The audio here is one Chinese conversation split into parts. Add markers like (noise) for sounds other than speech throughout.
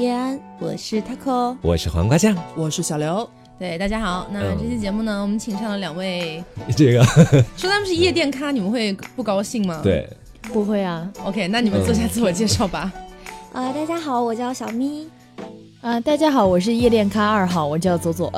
叶安，我是 taco，我是黄瓜酱，我是小刘。对，大家好。那这期节目呢，我们请上了两位，(laughs) 这个 (laughs) 说他们是夜店咖，你们会不高兴吗？对，不会啊。OK，那你们做下自我介绍吧。啊，大家好，我叫小咪。啊，大家好，我是夜店咖二号，我叫左左。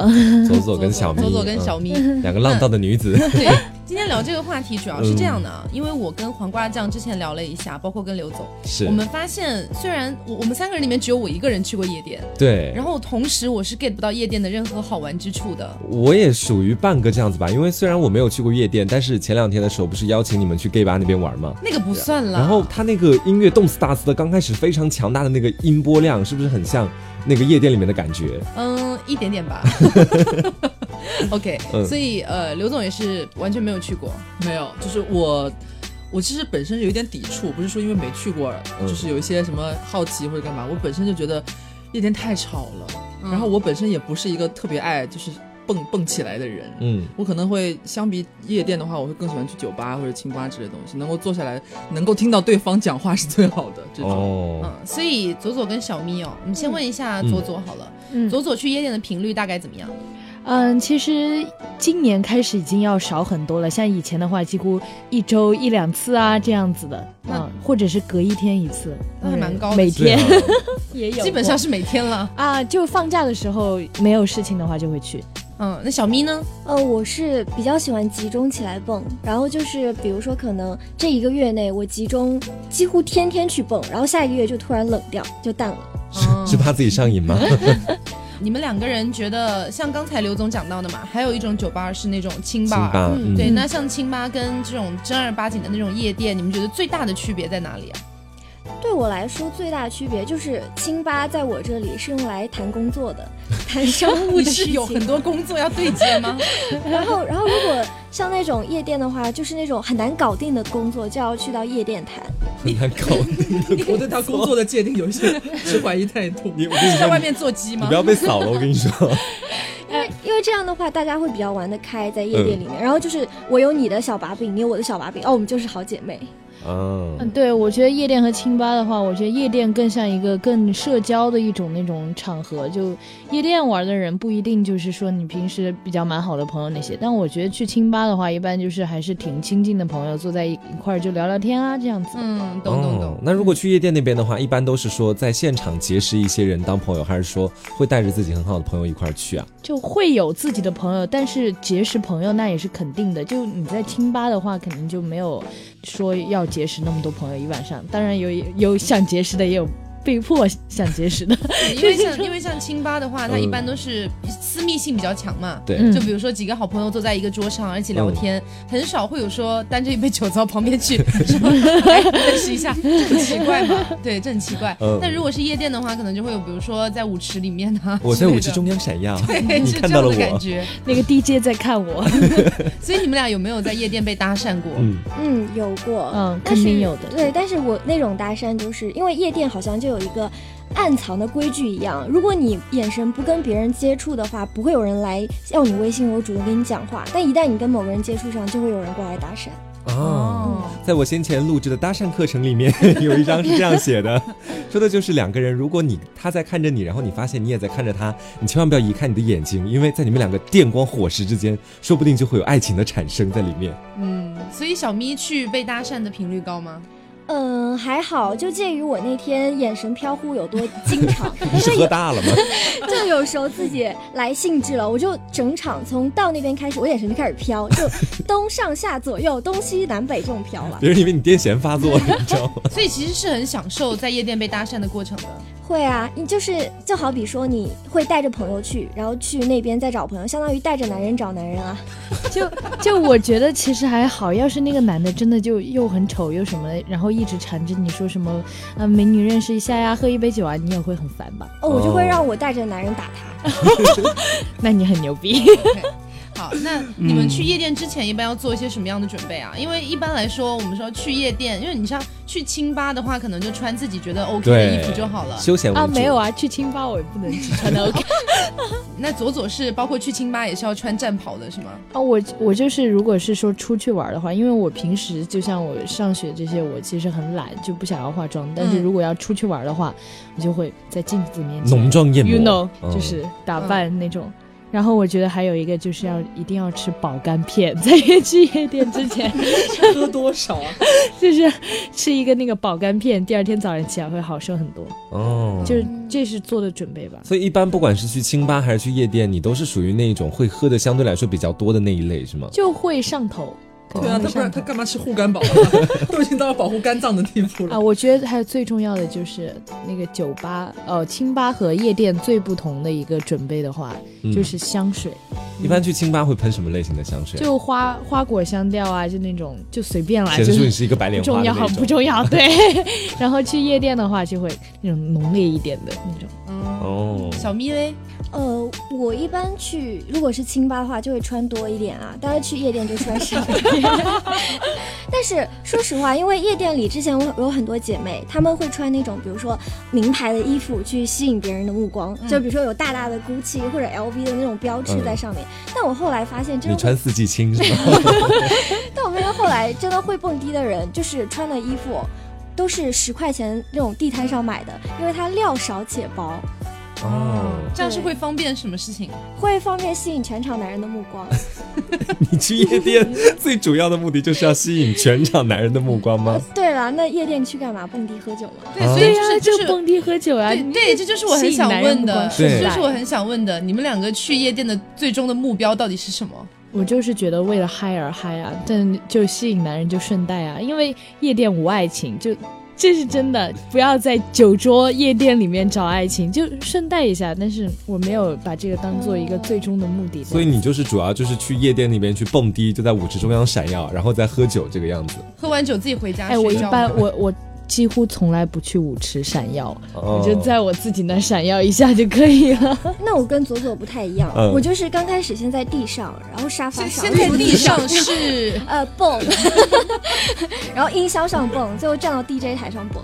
左左跟小咪，(laughs) 左左跟小咪，两个浪荡的女子。对，今天聊这个话题主要是这样的啊，因为我跟黄瓜酱之前聊了一下，包括跟刘总，是我们发现，虽然我我们三个人里面只有我一个人去过夜店，对，然后同时我是 get 不到夜店的任何好玩之处的。我也属于半个这样子吧，因为虽然我没有去过夜店，但是前两天的时候不是邀请你们去 gay 吧那边玩吗？那个不算了。然后他那个音乐动次打次的，刚开始非常强大的那个音波量，是不是很像？那个夜店里面的感觉，嗯，一点点吧。(laughs) OK，所以呃，刘总也是完全没有去过，没有，就是我，我其实本身有一点抵触，不是说因为没去过，就是有一些什么好奇或者干嘛，我本身就觉得夜店太吵了，然后我本身也不是一个特别爱就是。蹦蹦起来的人，嗯，我可能会相比夜店的话，我会更喜欢去酒吧或者清吧之类东西，能够坐下来，能够听到对方讲话是最好的这种。嗯，所以左左跟小咪哦，我们先问一下左左好了，嗯，左左去夜店的频率大概怎么样？嗯，其实今年开始已经要少很多了，像以前的话，几乎一周一两次啊这样子的，嗯，或者是隔一天一次，那还蛮高，每天。(laughs) 也有，基本上是每天了。啊，就放假的时候没有事情的话就会去。嗯，那小咪呢？呃，我是比较喜欢集中起来蹦，然后就是比如说，可能这一个月内我集中几乎天天去蹦，然后下一个月就突然冷掉，就淡了。是是怕自己上瘾吗？(laughs) 你们两个人觉得，像刚才刘总讲到的嘛，还有一种酒吧是那种清吧，对，那像清吧跟这种正儿八经的那种夜店，你们觉得最大的区别在哪里啊？对我来说，最大的区别就是清吧在我这里是用来谈工作的，谈商 (laughs) 务的是有很多工作要对接吗？(laughs) 然后，然后如果像那种夜店的话，就是那种很难搞定的工作，就要去到夜店谈。很难搞定，我对他工作的界定有一些 (laughs) 持怀疑态度。你是在外面做鸡吗？你不要被扫了，我跟你说。因为因为这样的话，大家会比较玩得开，在夜店里面。然后就是我有你的小把柄，你有我的小把柄，哦，我们就是好姐妹。嗯，对，我觉得夜店和清吧的话，我觉得夜店更像一个更社交的一种那种场合。就夜店玩的人不一定就是说你平时比较蛮好的朋友那些，但我觉得去清吧的话，一般就是还是挺亲近的朋友，坐在一块儿就聊聊天啊这样子。嗯，懂懂懂。那如果去夜店那边的话，一般都是说在现场结识一些人当朋友，还是说会带着自己很好的朋友一块儿去啊？就会有自己的朋友，但是结识朋友那也是肯定的。就你在清吧的话，肯定就没有说要结识那么多朋友一晚上。当然有有想结识的，也有。被迫想结识的，因为像因为像清吧的话，它一般都是私密性比较强嘛。对，就比如说几个好朋友坐在一个桌上而且聊天，很少会有说端着一杯酒到旁边去 (laughs) 说认识一下，这很奇怪嘛。对，这很奇怪。但如果是夜店的话，可能就会有比如说在舞池里面啊，我在舞池中央闪耀，(laughs) 对，是这样的感觉。(laughs) 那个 DJ 在看我，所以你们俩有没有在夜店被搭讪过？嗯，有过，嗯，肯定有的。对，但是我那种搭讪就是因为夜店好像就。有一个暗藏的规矩一样，如果你眼神不跟别人接触的话，不会有人来要你微信我主动跟你讲话。但一旦你跟某个人接触上，就会有人过来搭讪。哦，在我先前录制的搭讪课程里面，有一张是这样写的，(laughs) 说的就是两个人，如果你他在看着你，然后你发现你也在看着他，你千万不要移开你的眼睛，因为在你们两个电光火石之间，说不定就会有爱情的产生在里面。嗯，所以小咪去被搭讪的频率高吗？嗯，还好，就介于我那天眼神飘忽有多经常。你是喝大了吗？(laughs) 就有时候自己来兴致了，我就整场从到那边开始，我眼神就开始飘，就 (laughs) 东上下左右东西南北这种飘了。别人以为你癫痫发作了，你知道吗？(laughs) 所以其实是很享受在夜店被搭讪的过程的。会啊，你就是就好比说你会带着朋友去，然后去那边再找朋友，相当于带着男人找男人啊。就就我觉得其实还好，要是那个男的真的就又很丑又什么，然后一直缠着你说什么啊美女认识一下呀，喝一杯酒啊，你也会很烦吧？哦，我就会让我带着男人打他。(laughs) 那你很牛逼。好，那你们去夜店之前一般要做一些什么样的准备啊？因为一般来说，我们说去夜店，因为你像去清吧的话，可能就穿自己觉得 OK 的衣服就好了。休闲啊，没有啊，去清吧我也不能只穿的 (laughs) OK。那左左是包括去清吧也是要穿战袍的是吗？啊，我我就是如果是说出去玩的话，因为我平时就像我上学这些，我其实很懒，就不想要化妆。但是如果要出去玩的话，我就会在镜子面前浓妆艳抹，you know，就是打扮那种。然后我觉得还有一个就是要一定要吃保肝片，在去夜店之前 (laughs) 喝多少啊？(laughs) 就是吃一个那个保肝片，第二天早上起来会好受很多。哦，就是这是做的准备吧。所以一般不管是去清吧还是去夜店，你都是属于那一种会喝的相对来说比较多的那一类，是吗？就会上头。对啊，他不然他干嘛吃护 (laughs) 肝宝？都已经到了保护肝脏的地步了啊！我觉得还有最重要的就是那个酒吧、呃，清吧和夜店最不同的一个准备的话，就是香水。一般去清吧会喷什么类型的香水？就花花果香调啊，就那种就随便来。显示出你是一个白莲花重要不重要？(laughs) 对。然后去夜店的话，就会那种浓烈一点的那种。哦，小咪嘞？呃，我一般去，如果是清吧的话，就会穿多一点啊。大家去夜店就穿少一点。(laughs) 但是说实话，因为夜店里之前我有很多姐妹，她们会穿那种比如说名牌的衣服去吸引别人的目光，就比如说有大大的 GUCCI 或者 LV 的那种标志在上面。但我后来发现，真的你穿四季青是吗？(laughs) 但我发现后来真的会蹦迪的人，就是穿的衣服都是十块钱那种地摊上买的，因为它料少且薄。哦，这样是会方便什么事情？会方便吸引全场男人的目光。(laughs) 你去夜店最主要的目的就是要吸引全场男人的目光吗？(laughs) 对了，那夜店去干嘛？蹦迪喝酒吗？对，所以就是就是蹦迪喝酒啊。对，这就是我很想问的，这就是我很想问的。你们两个去夜店的最终的目标到底是什么？我就是觉得为了嗨而嗨啊，但就吸引男人就顺带啊，因为夜店无爱情就。这是真的，不要在酒桌夜店里面找爱情，就顺带一下。但是我没有把这个当做一个最终的目的。所以你就是主要就是去夜店里面去蹦迪，就在舞池中央闪耀，然后再喝酒这个样子。喝完酒自己回家。哎，我一般我我。几乎从来不去舞池闪耀，我就在我自己那闪耀一下就可以了。(laughs) 那我跟左左不太一样，我就是刚开始先在地上，然后沙发上，先在地上是 (laughs) 呃蹦，(laughs) 然后音箱上蹦，最后站到 DJ 台上蹦。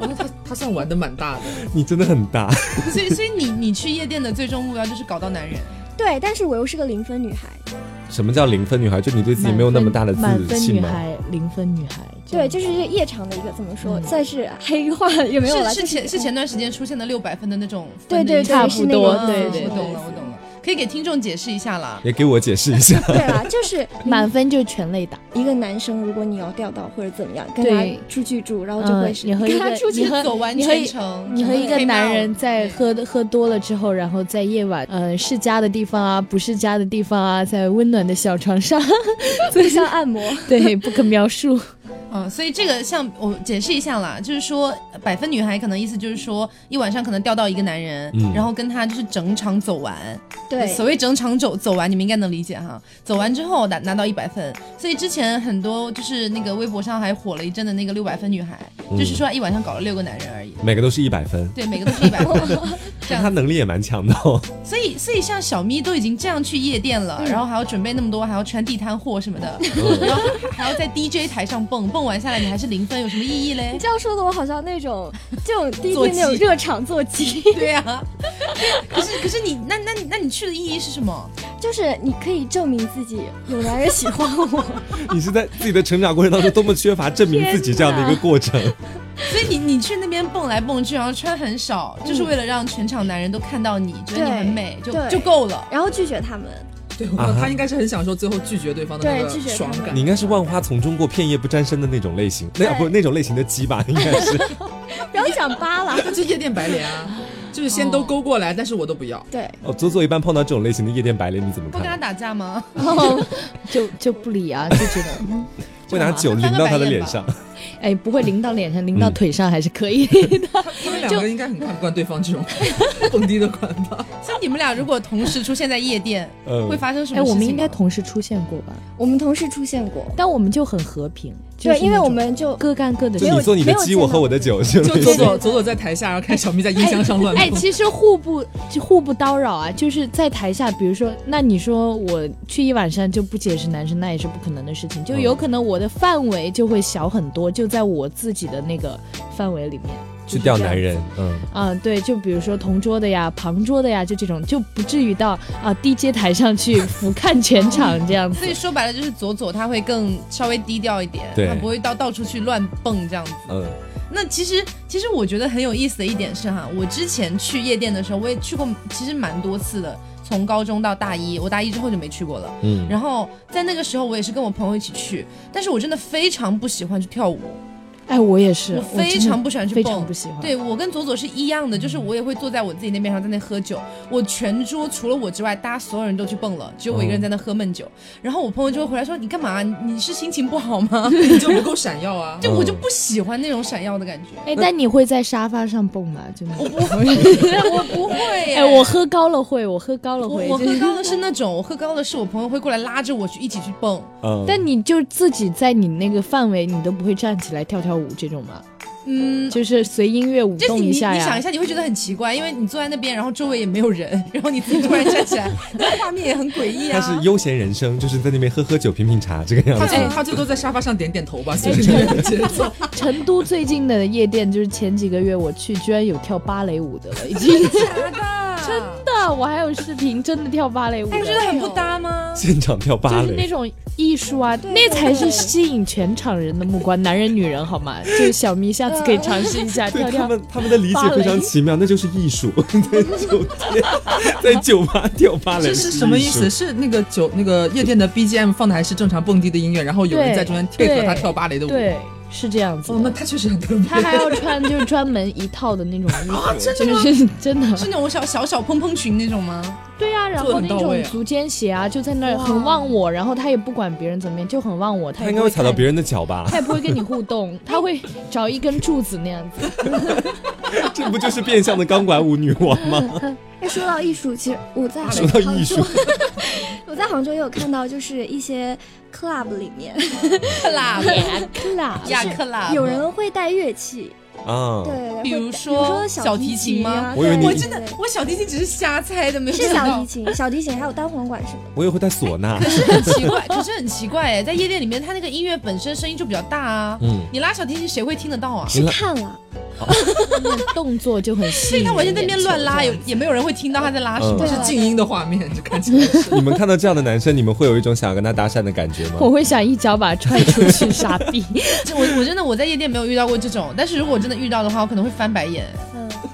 哦，他他算玩的蛮大的，你真的很大。所以所以你你去夜店的最终目标就是搞到男人。对，但是我又是个零分女孩。什么叫零分女孩？就你对自己没有那么大的自信吗？满分女孩，零分女孩。对，就是一个夜场的一个怎么说，算是黑化有没有了？是前是前段时间出现的六百分的那种，对对，差不多，对对，我懂了，我懂了。可以给听众解释一下啦，也给我解释一下。对啊，就是 (laughs) 满分就全类打。一个男生，如果你要钓到或者怎么样，跟他出去住，然后就会是你和一个你和走完全程，你和一个男人在喝喝多了之后，然后在夜晚，呃，是家的地方啊，不是家的地方啊，在温暖的小床上 (laughs) 互相按摩，对，不可描述。嗯，所以这个像我解释一下啦，就是说百分女孩可能意思就是说一晚上可能钓到一个男人，然后跟他就是整场走完。对，所谓整场走走完，你们应该能理解哈。走完之后拿拿到一百分，所以之前很多就是那个微博上还火了一阵的那个六百分女孩，就是说一晚上搞了六个男人而已，每个都是一百分。对，每个都是一百分。(laughs) 这样他能力也蛮强的哦。所以所以像小咪都已经这样去夜店了，然后还要准备那么多，还要穿地摊货什么的，然后还要在 DJ 台上蹦蹦完下来，你还是零分，有什么意义嘞？你这样说的我好像那种就第一天那种热场坐骑。(laughs) 对呀。可是可是你那那你那你去的意义是什么？就是你可以证明自己有男人喜欢我。(laughs) 你是在自己的成长过程当中多么缺乏证明自己这样的一个过程。(laughs) 所以你你去那边蹦来蹦去，然后穿很少，就是为了让全场男人都看到你，觉得你很美，就就够了。然后拒绝他们。对，他应该是很享受最后拒绝对方的那个爽感。你应该是万花丛中过，片叶不沾身的那种类型，那不那种类型的鸡吧？应该是。(laughs) 不要讲八了，(laughs) 就夜店白莲啊。就是先都勾过来，但是我都不要。对哦，左左一般碰到这种类型的夜店白领，你怎么看？不跟他打架吗？就就不理啊，就觉得 (laughs) 会拿酒淋到他的脸上。哎，不会淋到脸上，淋到腿上还是可以的。(laughs) 他们两个应该很看不惯对方这种蹦迪的款吧？(laughs) 像你们俩如果同时出现在夜店，会发生什么？哎，我们应该同时出现过吧？我们同时出现过，但我们就很和平。对，因为我们就各干各的，就你做你的鸡，我喝我的酒，就左左左左在台下，然后看小咪在音箱上乱。哎，其实互不就互不叨扰啊，就是在台下，比如说，那你说我去一晚上就不解释男生，那也是不可能的事情，就有可能我的范围就会小很多，就在我自己的那个范围里面。去钓男人，嗯啊，对，就比如说同桌的呀、旁桌的呀，就这种，就不至于到啊低阶台上去 (laughs) 俯瞰全场这样子。所以说白了，就是左左他会更稍微低调一点，他不会到到处去乱蹦这样子。嗯，那其实其实我觉得很有意思的一点是哈，我之前去夜店的时候，我也去过，其实蛮多次的，从高中到大一，我大一之后就没去过了。嗯，然后在那个时候，我也是跟我朋友一起去，但是我真的非常不喜欢去跳舞。哎，我也是，我非常不喜欢去蹦，不喜欢。对我跟左左是一样的，就是我也会坐在我自己那边上，在那喝酒。我全桌除了我之外，大家所有人都去蹦了，只有我一个人在那喝闷酒。然后我朋友就会回来说：“你干嘛？你是心情不好吗？(laughs) 你就不够闪耀啊！(laughs) ”就我就不喜欢那种闪耀的感觉。哎，但你会在沙发上蹦吗？真的，我不 (laughs) 会，我不会。哎，我喝高了会，我喝高了会。我喝高的是那种，我喝高的是我朋友会过来拉着我去一起去蹦。嗯，但你就自己在你那个范围，你都不会站起来跳跳五这种吗？嗯，就是随音乐舞动一下呀。你想一下，你会觉得很奇怪，因为你坐在那边，然后周围也没有人，(laughs) 然后你自己突然站起来，(laughs) 那画面也很诡异啊。他是悠闲人生，就是在那边喝喝酒、品品茶这个样子。他他最多在沙发上点点头吧，(laughs) 随着音乐节奏。成都最近的夜店，就是前几个月我去，居然有跳芭蕾舞的了，已经。假的？真的，我还有视频，真的跳芭蕾舞。你觉得很不搭吗？现场跳芭蕾，就是那种。艺术啊，那才是吸引全场人的目光，男人女人好吗？就是小咪下次可以尝试一下跳跳。他们他们的理解非常奇妙，那就是艺术，(laughs) 在酒店，在酒吧跳芭蕾。这是什么意思？是那个酒那个夜店的 BGM 放的还是正常蹦迪的音乐？然后有人在中间配合他跳芭蕾的舞。对。是这样子，哦，那他确实很特别。他还要穿 (laughs) 就是专门一套的那种衣服，(laughs) 就是 (laughs) 真的，是那种小小小蓬蓬裙那种吗？对呀，然后那种足尖鞋啊，就在那儿很忘我，然后他也不管别人怎么样，就很忘我。他应该会踩到别人的脚吧？他也不会跟你互动，他会找一根柱子那样子。这不就是变相的钢管舞女王吗？哎，说到艺术，其实我在说到艺术，我在杭州也有看到，就是一些 club 里面，(laughs) club (laughs) club 呀 club，有人会带乐器啊，对，比如说小提琴吗？我以为你，我真的，我小提琴只是瞎猜的，没有是小提琴，小提琴还有单簧管什么。我也会带唢呐，可是很奇怪，可是很奇怪哎，在夜店里面，它那个音乐本身声音就比较大啊，嗯，你拉小提琴谁会听得到啊？是看了。动作就很细，他完全在那边乱拉，也也没有人会听到他在拉什么。是静音的画面，就看起来。(laughs) 你们看到这样的男生，你们会有一种想要跟他搭讪的感觉吗？我会想一脚把他踹出去，傻逼！(laughs) 我我真的我在夜店没有遇到过这种，但是如果真的遇到的话，我可能会翻白眼。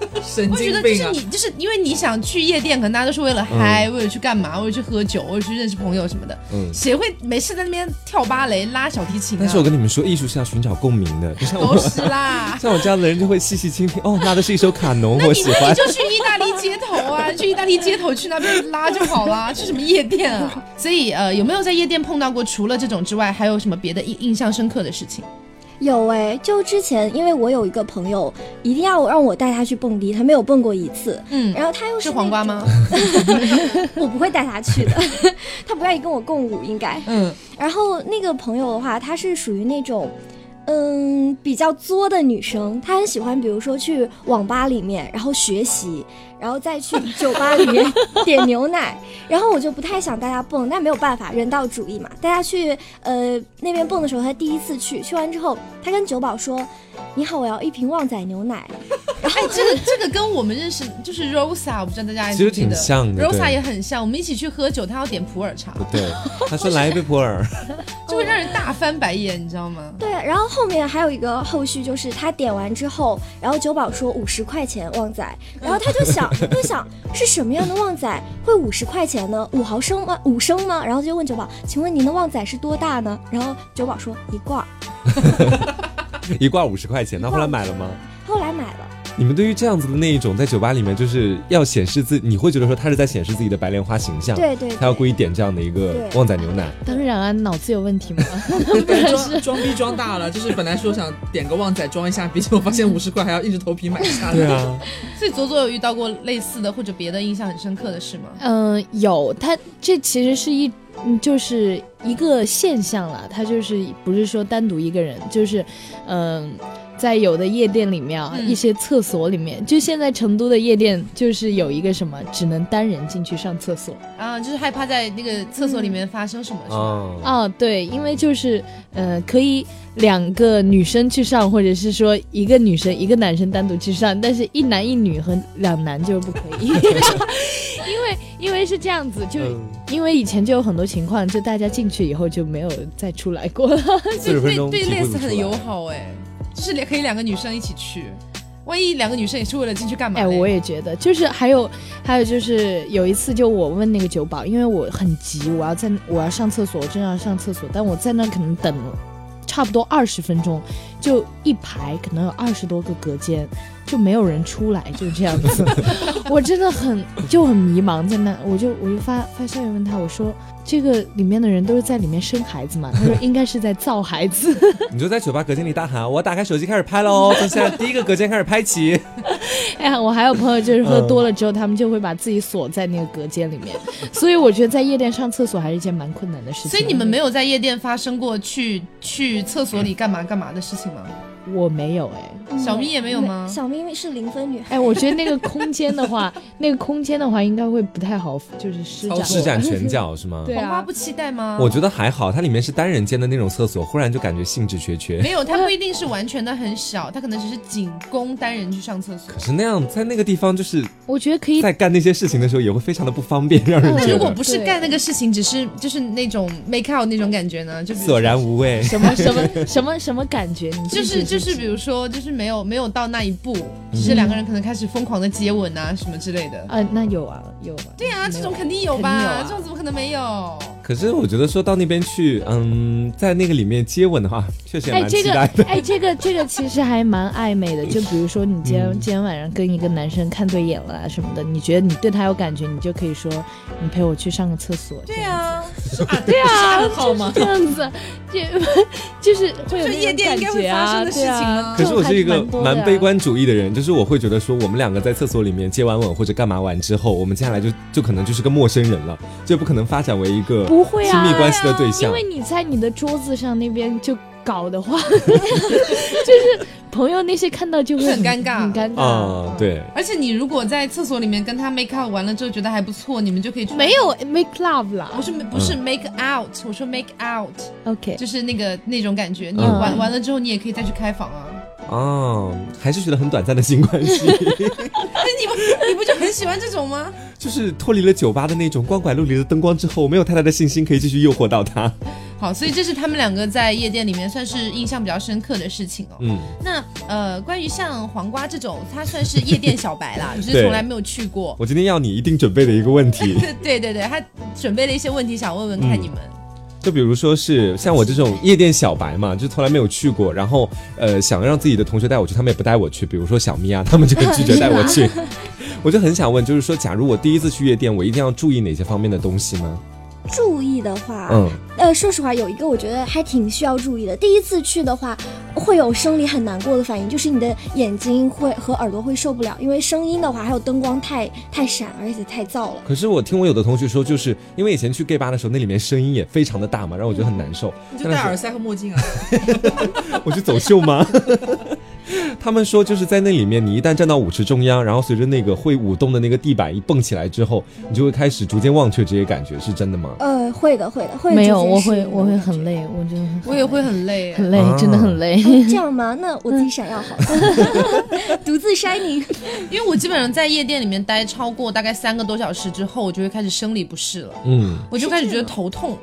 (laughs) 神经病啊！我觉得就是你，就是因为你想去夜店，可能大家都是为了嗨，为了去干嘛？为了去喝酒，为了去认识朋友什么的。嗯，谁会没事在那边跳芭蕾、拉小提琴？但是我跟你们说，艺术是要寻找共鸣的，不像我。都是啦，(laughs) 像我这样的人就会细细倾听。哦，拉的是一首卡农，我喜欢。你就去意大利街头啊，(laughs) 去意大利街头去那边拉就好了。去什么夜店啊？所以呃，有没有在夜店碰到过除了这种之外，还有什么别的印印象深刻的事情？有哎，就之前，因为我有一个朋友，一定要让我带他去蹦迪，他没有蹦过一次，嗯，然后他又是黄瓜吗？(laughs) 我不会带他去的，(laughs) 他不愿意跟我共舞，应该，嗯，然后那个朋友的话，他是属于那种。嗯，比较作的女生，她很喜欢，比如说去网吧里面，然后学习，然后再去酒吧里面 (laughs) 点牛奶，然后我就不太想大家蹦，但没有办法，人道主义嘛，大家去呃那边蹦的时候，她第一次去，去完之后，她跟酒保说。你好，我要一瓶旺仔牛奶。哎，这个这个跟我们认识就是 Rosa，我不知道大家其实挺像的。(laughs) Rosa 也很像，我们一起去喝酒，她要点普洱茶。对，她说来一杯普洱，(laughs) 就会让人大翻白眼，你知道吗？对，然后后面还有一个后续，就是他点完之后，然后酒保说五十块钱旺仔，然后他就想，(laughs) 他就想是什么样的旺仔会五十块钱呢？五毫升吗？五升吗？然后就问酒保，请问您的旺仔是多大呢？然后酒保说一罐。一罐 (laughs) 五十块钱，那后来买了吗？后来买了。你们对于这样子的那一种在酒吧里面就是要显示自，你会觉得说他是在显示自己的白莲花形象，对对，他要故意点这样的一个旺仔牛奶。当然啊，脑子有问题吗？(laughs) 装装逼装大了，就是本来说想点个旺仔装一下逼，结果发现五十块还要硬着头皮买下。对啊，所以左左有遇到过类似的或者别的印象很深刻的事吗？嗯，有，他这其实是一。嗯，就是一个现象了，他就是不是说单独一个人，就是，嗯，在有的夜店里面啊，一些厕所里面，就现在成都的夜店就是有一个什么，只能单人进去上厕所啊，就是害怕在那个厕所里面发生什么，是吗？啊，对，因为就是，呃，可以两个女生去上，或者是说一个女生一个男生单独去上，但是一男一女和两男就是不可以。(laughs) 因为因为是这样子，就因为以前就有很多情况，就大家进去以后就没有再出来过了。对对对，类似很友好哎，就是两可以两个女生一起去，万一两个女生也是为了进去干嘛？哎，我也觉得，就是还有还有就是有一次，就我问那个酒保，因为我很急，我要在我要上厕所，我正要上厕所，但我在那可能等差不多二十分钟，就一排可能有二十多个隔间。就没有人出来，就这样子，(laughs) 我真的很就很迷茫，在那，我就我就发发消息问他，我说这个里面的人都是在里面生孩子嘛？他说应该是在造孩子。(laughs) 你就在酒吧隔间里大喊，我打开手机开始拍喽，从现在第一个隔间开始拍起。(laughs) 哎呀，我还有朋友就是喝多了之后，他们就会把自己锁在那个隔间里面，所以我觉得在夜店上厕所还是一件蛮困难的事情。所以你们没有在夜店发生过去去厕所里干嘛干嘛的事情吗？我没有哎。小咪也没有吗？小咪是零分女孩。哎，我觉得那个空间的话，(laughs) 那个空间的话应该会不太好，就是施展施展拳脚是吗？黄花不期待吗？我觉得还好，它里面是单人间的那种厕所，忽然就感觉兴致缺缺。没有，它不一定是完全的很小，它可能只是仅供单人去上厕所。可是那样在那个地方，就是我觉得可以在干那些事情的时候也会非常的不方便，让人觉得。如果不是干那个事情，只是就是那种 make out 那种感觉呢，就索然无味。什么什么什么什么感觉？你就是就是比如说就是没有没有到那。一步，只是两个人可能开始疯狂的接吻啊，什么之类的。啊，那有啊，有啊。对啊，这种肯定有吧？这种怎么可能没有？可是我觉得说到那边去，嗯，在那个里面接吻的话，确实蛮期待的。哎，这个这个其实还蛮暧昧的。就比如说你今天今天晚上跟一个男生看对眼了啊什么的，你觉得你对他有感觉，你就可以说你陪我去上个厕所。对啊，对啊，好吗？这样子，就就是会有夜店应该会发生的事情吗？可是我是一个蛮悲观主义的人，就是我会觉得说，我们两个在厕所里面接完吻或者干嘛完之后，我们接下来就就可能就是个陌生人了，就不可能发展为一个。不会啊，亲密关系的对象，因为你在你的桌子上那边就搞的话，(laughs) 就是朋友那些看到就会很尴尬，很尴尬。啊，对。而且你如果在厕所里面跟他 make up 完了之后觉得还不错，你们就可以没有 make love 啦，不是不是 make out，我说 make out，OK，就是那个那种感觉。你完完了之后，你也可以再去开房啊。哦，还是觉得很短暂的性关系。那你不你不就很喜欢这种吗？就是脱离了酒吧的那种光怪陆离的灯光之后，没有太大的信心可以继续诱惑到他。好，所以这是他们两个在夜店里面算是印象比较深刻的事情哦。嗯，那呃，关于像黄瓜这种，他算是夜店小白啦，(laughs) 就是从来没有去过。我今天要你一定准备的一个问题。(laughs) 对对对，他准备了一些问题想问问看你们。就比如说是像我这种夜店小白嘛，就从来没有去过，然后呃想让自己的同学带我去，他们也不带我去。比如说小咪啊，他们就很拒绝带我去。(laughs) (laughs) 我就很想问，就是说，假如我第一次去夜店，我一定要注意哪些方面的东西呢？注意的话，嗯，呃，说实话，有一个我觉得还挺需要注意的。第一次去的话，会有生理很难过的反应，就是你的眼睛会和耳朵会受不了，因为声音的话还有灯光太太闪，而且太燥了。可是我听我有的同学说，就是因为以前去 gay 吧的时候，那里面声音也非常的大嘛，然后我觉得很难受。你就戴耳塞和墨镜啊？(laughs) 我去走秀吗？(laughs) 他们说，就是在那里面，你一旦站到舞池中央，然后随着那个会舞动的那个地板一蹦起来之后，你就会开始逐渐忘却这些感觉，是真的吗？呃，会的，会的，会。没有，我会，我会很累，我就我也会很累，很累，真的很累。(laughs) 这样吗？那我自己想要好，(laughs) 独自 shining。因为我基本上在夜店里面待超过大概三个多小时之后，我就会开始生理不适了，嗯，我就开始觉得头痛。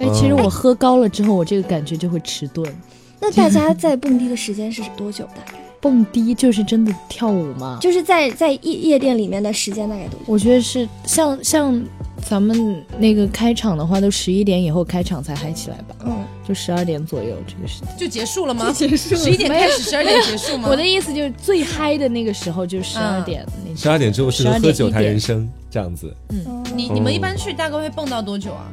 哎，其实我喝高了之后，我这个感觉就会迟钝。那大家在蹦迪的时间是多久？大概？(laughs) 蹦迪就是真的跳舞吗？就是在在夜夜店里面的时间大概多？我觉得是像像咱们那个开场的话，都十一点以后开场才嗨起来吧？嗯，就十二点左右这个时间就结束了吗？(laughs) 结束了十一点开始，十二点结束吗？(laughs) 我的意思就是最嗨的那个时候就十二点那十二点之后适合12点喝酒谈人生这样子。嗯你你们一般去大概会蹦到多久啊？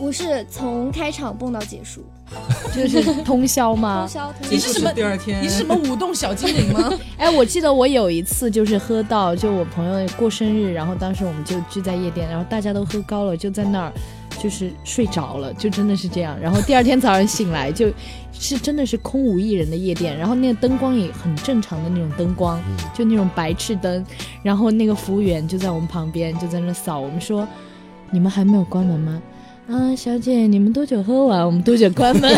我是从开场蹦到结束，(laughs) 就是通宵通吗？宵通宵。你是什么第二天你是什么舞动小精灵吗？(laughs) 哎，我记得我有一次就是喝到，就我朋友过生日，然后当时我们就聚在夜店，然后大家都喝高了，就在那儿就是睡着了，就真的是这样。然后第二天早上醒来，就是真的是空无一人的夜店，然后那个灯光也很正常的那种灯光，就那种白炽灯，然后那个服务员就在我们旁边就在那扫，我们说你们还没有关门吗？啊，小姐，你们多久喝完？我们多久关门？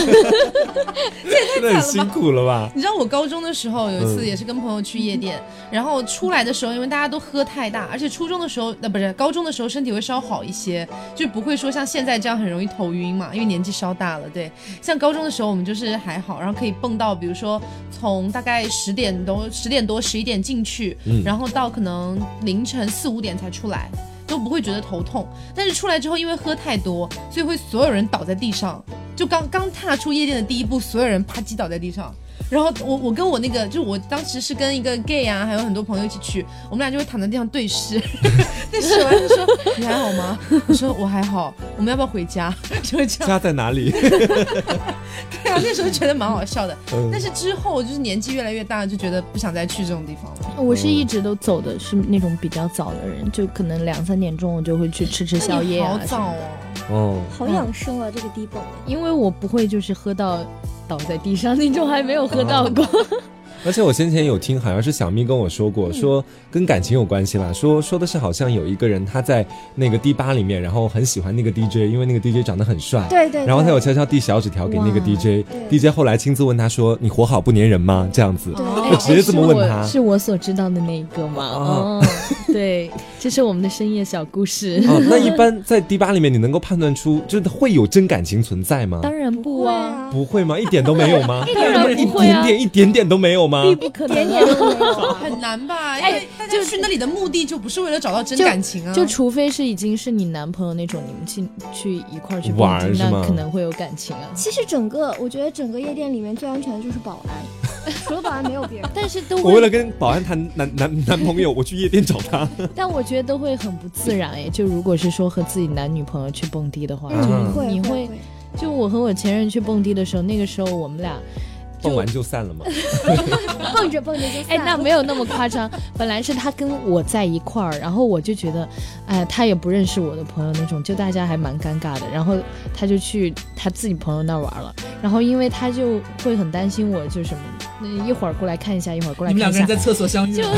真的很辛苦了吧？你知道我高中的时候有一次嗯也是跟朋友去夜店，然后出来的时候，因为大家都喝太大，而且初中的时候，呃，不是高中的时候身体会稍好一些，就不会说像现在这样很容易头晕嘛，因为年纪稍大了。对，像高中的时候我们就是还好，然后可以蹦到，比如说从大概十点多、十点多、十一点进去，嗯然后到可能凌晨四五点才出来。都不会觉得头痛，但是出来之后因为喝太多，所以会所有人倒在地上，就刚刚踏出夜店的第一步，所有人啪叽倒在地上。然后我我跟我那个，就我当时是跟一个 gay 啊，还有很多朋友一起去，我们俩就会躺在地上对视，(laughs) 对视完就说你还好吗？我说我还好，我们要不要回家？(laughs) 就会这样。家在哪里？(laughs) 对啊，那时候觉得蛮好笑的。嗯但是之后就是年纪越来越大，就觉得不想再去这种地方了。我是一直都走的是那种比较早的人，就可能两三点钟我就会去吃吃宵夜啊。好早哦。哦，好养生啊，这个低蹦。因为我不会就是喝到倒在地上那种，还没有喝到过。(laughs) 而且我先前有听，好像是小咪跟我说过，说跟感情有关系啦。说说的是好像有一个人他在那个 D 吧里面，然后很喜欢那个 DJ，因为那个 DJ 长得很帅。对对。然后他有悄悄递小纸条给那个哇 DJ，DJ 后来亲自问他说：“你活好不粘人吗？”这样子，对就直接这么问他。是我是我所知道的那一个吗？哦，对，(laughs) 这是我们的深夜小故事。哦，那一般在迪吧里面，你能够判断出，就是会有真感情存在吗？当然不啊，啊，不会吗？一点都没有吗？(laughs) 一不会啊，点点一点点都没有吗？必不可能点啊。点都没有。很难吧？因哎为大家去那里的目的就不是为了找到真感情啊，就除非是已经是你男朋友那种，你们去去一块儿去玩那可能会有感情啊。其实整个，我觉得整个夜店里面最安全的就是保安，(laughs) 除了保安没有别人。但是都我为了，跟保安谈男男 (laughs) 男朋友，我去夜店找他。但我觉得都会很不自然哎。(laughs) 就如果是说和自己男女朋友去蹦迪的话，嗯就是会你会会，就我和我前任去蹦迪的时候，那个时候我们俩蹦完就散了吗？(laughs) 蹦着蹦着就散哎，了那没有那么夸张。本来是他跟我在一块儿，然后我就觉得，哎，他也不认识我的朋友那种，就大家还蛮尴尬的。然后他就去他自己朋友那儿玩了。然后因为他就会很担心我，就什么，那一会儿过来看一下，一会儿过来看一下你们两个人，在厕所相遇就了，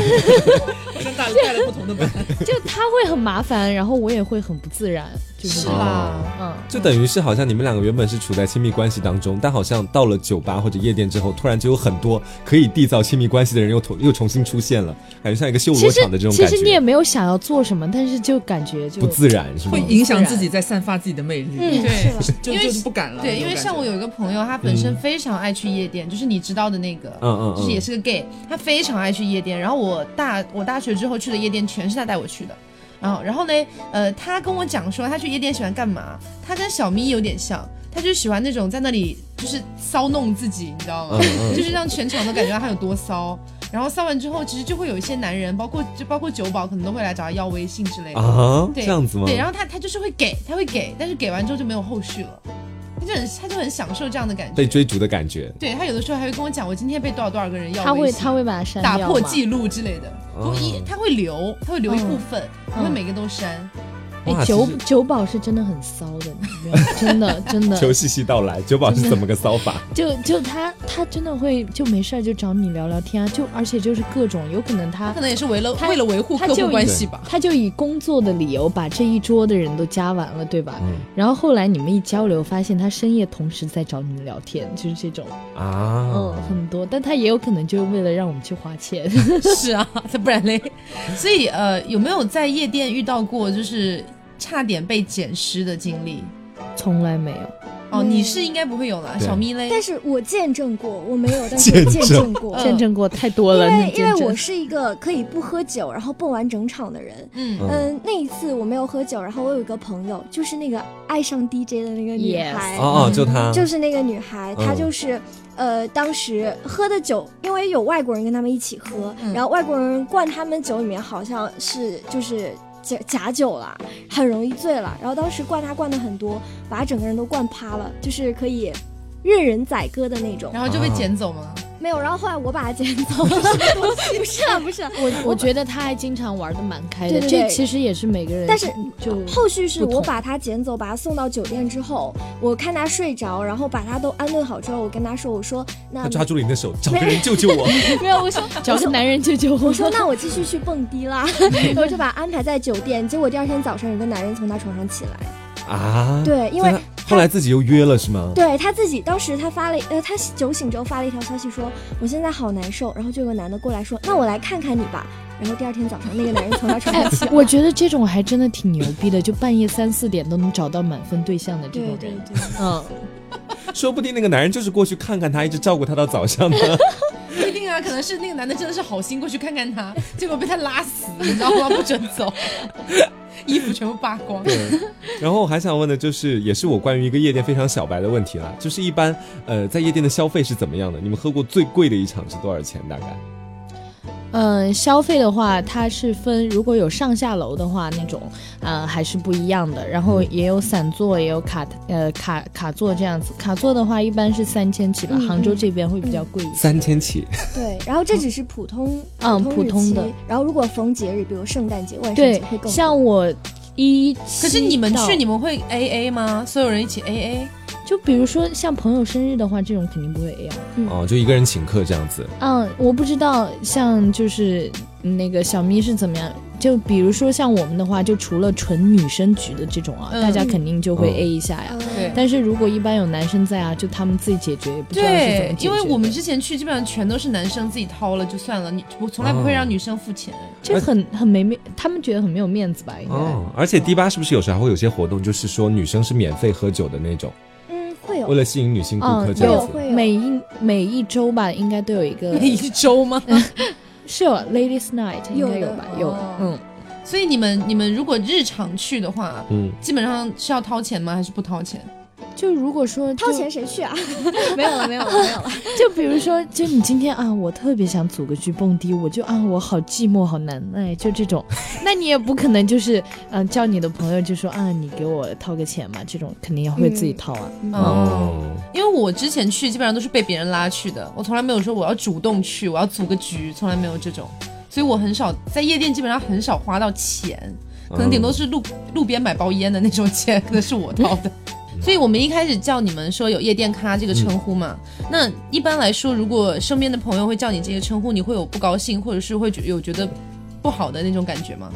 好像带带了不同的门。就他会很麻烦，然后我也会很不自然，就是是吧？嗯，就等于是好像你们两个原本是处在亲密关系当中，但好像到了酒吧或者夜店之后，突然就有很多可以缔造亲密关系的人又重 (laughs) 又重新出现了，感觉像一个修罗场的这种其感觉，其实你也没有想要做什么，但是就感觉就不自然是吗会？影响自己在散发自己的魅力，嗯，对是了。就因为就是不敢了。对，因为像我有一个朋友，他本身非常爱去夜店，就是你知道的那个，嗯嗯嗯就是也是个 gay，他非常爱去夜店。然后我大我大学之后去的夜店全是他带我去的。然后然后呢，呃，他跟我讲说他去夜店喜欢干嘛，他跟小咪有点像，他就喜欢那种在那里就是骚弄自己，你知道吗？嗯嗯 (laughs) 就是让全场都感觉到他有多骚。然后骚完之后，其实就会有一些男人，包括就包括酒保，可能都会来找他要微信之类的。啊，对这样子吗？对，然后他他就是会给，他会给，但是给完之后就没有后续了，他就很他就很享受这样的感觉。被追逐的感觉。对他有的时候还会跟我讲，我今天被多少多少个人要他会微信他会把它删打破记录之类的，哦不一他会留，他会留一部分，不会嗯每个都删。哇哎，酒酒保是真的很骚的，你知道吗真的 (laughs) 真的。求细细道来，酒保是怎么个骚法？就就他他真的会就没事儿就找你聊聊天啊，就而且就是各种有可能他他可能也是为了他为了维护客户关系吧。他就以工作的理由把这一桌的人都加完了，对吧？嗯然后后来你们一交流，发现他深夜同时在找你们聊天，就是这种，啊嗯，，很多。但他也有可能就是为了让我们去花钱。(laughs) 是啊，他不然嘞。所以呃，有没有在夜店遇到过就是差点被捡尸的经历？从来没有，哦，你是应该不会有了，小咪嘞。但是我见证过，我没有，但是我 (laughs) 见证过，见证过太多了。因为因为我是一个可以不喝酒，然后蹦完整场的人。嗯嗯，那一次我没有喝酒，然后我有一个朋友，就是那个爱上 DJ 的那个女孩。哦哦，就她，就是那个女孩，她就是。呃，当时喝的酒，因为有外国人跟他们一起喝，然后外国人灌他们酒里面好像是就是假假酒了，很容易醉了。然后当时灌他灌的很多，把他整个人都灌趴了，就是可以任人宰割的那种。然后就被捡走吗？没有，然后后来我把他捡走了。(laughs) 不是啊，不是，我我觉得他还经常玩的蛮开的。这其实也是每个人。但是就后续是我把他捡走，把他送到酒店之后，我看他睡着，然后把他都安顿好之后，我跟他说：“我说那他抓住了你的手，(laughs) 找个人救救我。”没有，我说找个男人救救我。我说那我继续去蹦迪啦，(laughs) 然后就把他安排在酒店。结果第二天早上，有个男人从他床上起来。啊？对，因为。后来自己又约了是吗？对他自己当时他发了呃，他酒醒之后发了一条消息说我现在好难受，然后就有个男的过来说那我来看看你吧，然后第二天早上那个男人从他床上起来。我觉得这种还真的挺牛逼的，就半夜三四点都能找到满分对象的这种人，嗯，(laughs) 说不定那个男人就是过去看看他，一直照顾他到早上呢。不一定啊，可能是那个男的真的是好心过去看看他，(laughs) 结果被他拉死，你知道吗？不准走。(laughs) 衣服全部扒光。然后我还想问的就是，也是我关于一个夜店非常小白的问题啦，就是一般呃在夜店的消费是怎么样的？你们喝过最贵的一场是多少钱？大概？嗯，消费的话，它是分如果有上下楼的话，那种，呃，还是不一样的。然后也有散座，也有卡，呃，卡卡座这样子。卡座的话，一般是三千起吧，杭州这边会比较贵一些。三千起。对，然后这只是普通，嗯，普通的。然后如果逢节日，比如圣诞节、万圣节会更。像我一，可是你们去，你们会 A A 吗？所有人一起 A A？就比如说像朋友生日的话，这种肯定不会 A 啊。哦，就一个人请客这样子。嗯，我不知道像就是那个小咪是怎么样。就比如说像我们的话，就除了纯女生局的这种啊，大家肯定就会 A 一下呀。对。但是如果一般有男生在啊，就他们自己解决，也不知道是怎么解决。因为我们之前去基本上全都是男生自己掏了就算了，你我从来不会让女生付钱。这很很没面，他们觉得很没有面子吧？应该。哦。而且迪吧是不是有时候还会有些活动，就是说女生是免费喝酒的那种？为了吸引女性顾客，这样子，每一每一周吧，应该都有一个 (laughs) 每一周吗？(laughs) 是有 Ladies Night，应该有吧？有，嗯。所以你们你们如果日常去的话，嗯，基本上是要掏钱吗？还是不掏钱？就如果说掏钱谁去啊？(laughs) 没有了，没有了，没有了。(laughs) 就比如说，就你今天啊，我特别想组个局蹦迪，我就啊，我好寂寞，好难耐，就这种，(laughs) 那你也不可能就是嗯叫你的朋友就说啊，你给我掏个钱嘛，这种肯定也会自己掏啊。哦，因为我之前去基本上都是被别人拉去的，我从来没有说我要主动去，我要组个局，从来没有这种，所以我很少在夜店基本上很少花到钱，可能顶多是路路边买包烟的那种钱，可能是我掏的。所以我们一开始叫你们说有夜店咖这个称呼嘛？那一般来说，如果身边的朋友会叫你这些称呼，你会有不高兴，或者是会觉有觉得不好的那种感觉吗？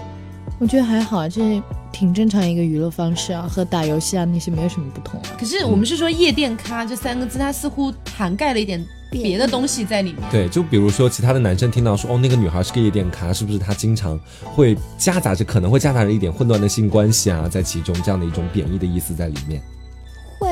我觉得还好啊，这挺正常一个娱乐方式啊，和打游戏啊那些没有什么不同。可是我们是说夜店咖这三个字，它似乎涵盖了一点别的东西在里面。对，就比如说其他的男生听到说哦那个女孩是个夜店咖，是不是她经常会夹杂着可能会夹杂着一点混乱的性关系啊在其中这样的一种贬义的意思在里面。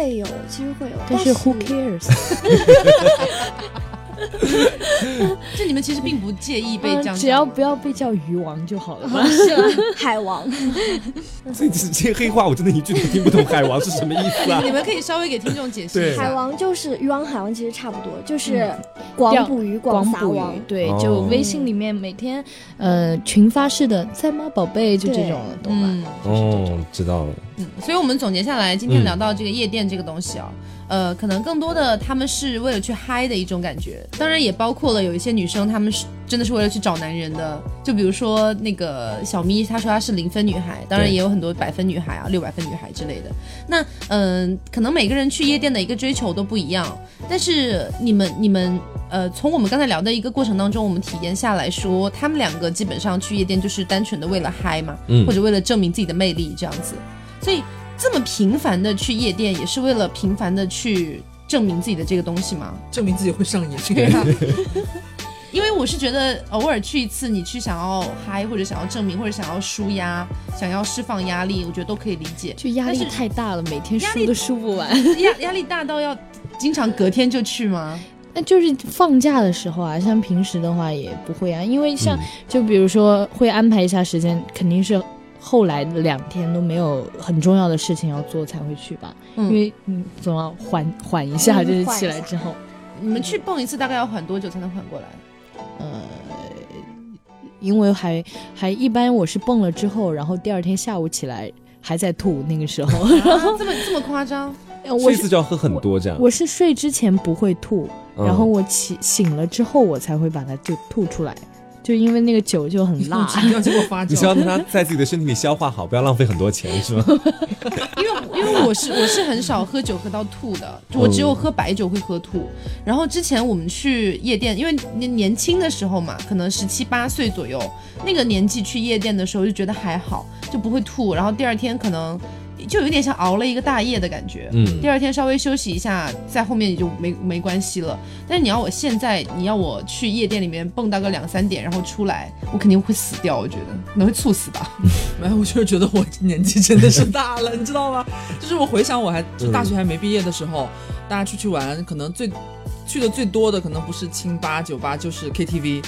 会有，其实会有，但是 who cares？(laughs) (laughs) 就你们其实并不介意被这样，只要不要被叫鱼王就好了。(laughs) 海王，(laughs) 这这些黑话我真的一句都听不懂。海王是什么意思啊？你们可以稍微给听众解释一下。海王就是鱼王，海王其实差不多，就是广捕鱼、广撒网。对，就微信里面每天呃群发式的在吗，宝贝？就这种，懂吧？哦，知道了。嗯，所以我们总结下来，今天聊到这个夜店这个东西啊。呃，可能更多的他们是为了去嗨的一种感觉，当然也包括了有一些女生，她们是真的是为了去找男人的。就比如说那个小咪，她说她是零分女孩，当然也有很多百分女孩啊，六百分女孩之类的。那嗯，可能每个人去夜店的一个追求都不一样，但是你们你们呃，从我们刚才聊的一个过程当中，我们体验下来说，他们两个基本上去夜店就是单纯的为了嗨嘛，或者为了证明自己的魅力这样子，所以。这么频繁的去夜店，也是为了频繁的去证明自己的这个东西吗？证明自己会上瘾，对啊。(laughs) 因为我是觉得偶尔去一次，你去想要嗨，或者想要证明，或者想要舒压，想要释放压力，我觉得都可以理解。就压力太大了，每天输都输不完。(laughs) 压压力大到要经常隔天就去吗？那就是放假的时候啊，像平时的话也不会啊，因为像就比如说会安排一下时间，肯定是后来两天都没有很重要的事情要做才会去吧。因为嗯，总要缓缓一下，就是起来之后。你们去蹦一次大概要缓多久才能缓过来？呃，因为还还一般，我是蹦了之后，然后第二天下午起来还在吐，那个时候，这么这么夸张？睡一次就要喝很多这样？我是睡之前不会吐，然后我起醒了之后，我才会把它就吐出来。就因为那个酒就很辣，(laughs) 你希望它在自己的身体里消化好，不要浪费很多钱，是吗？因 (laughs) 为因为我是我是很少喝酒喝到吐的，我只有喝白酒会喝吐。然后之前我们去夜店，因为年年轻的时候嘛，可能十七八岁左右，那个年纪去夜店的时候就觉得还好，就不会吐。然后第二天可能。就有点像熬了一个大夜的感觉，嗯，第二天稍微休息一下，在后面也就没没关系了。但是你要我现在，你要我去夜店里面蹦到个两三点，然后出来，我肯定会死掉，我觉得可能会猝死吧。没有，我就是觉得我年纪真的是大了，你知道吗？就是我回想我还就大学还没毕业的时候，大家出去玩，可能最去的最多的可能不是清吧酒吧，就是 KTV。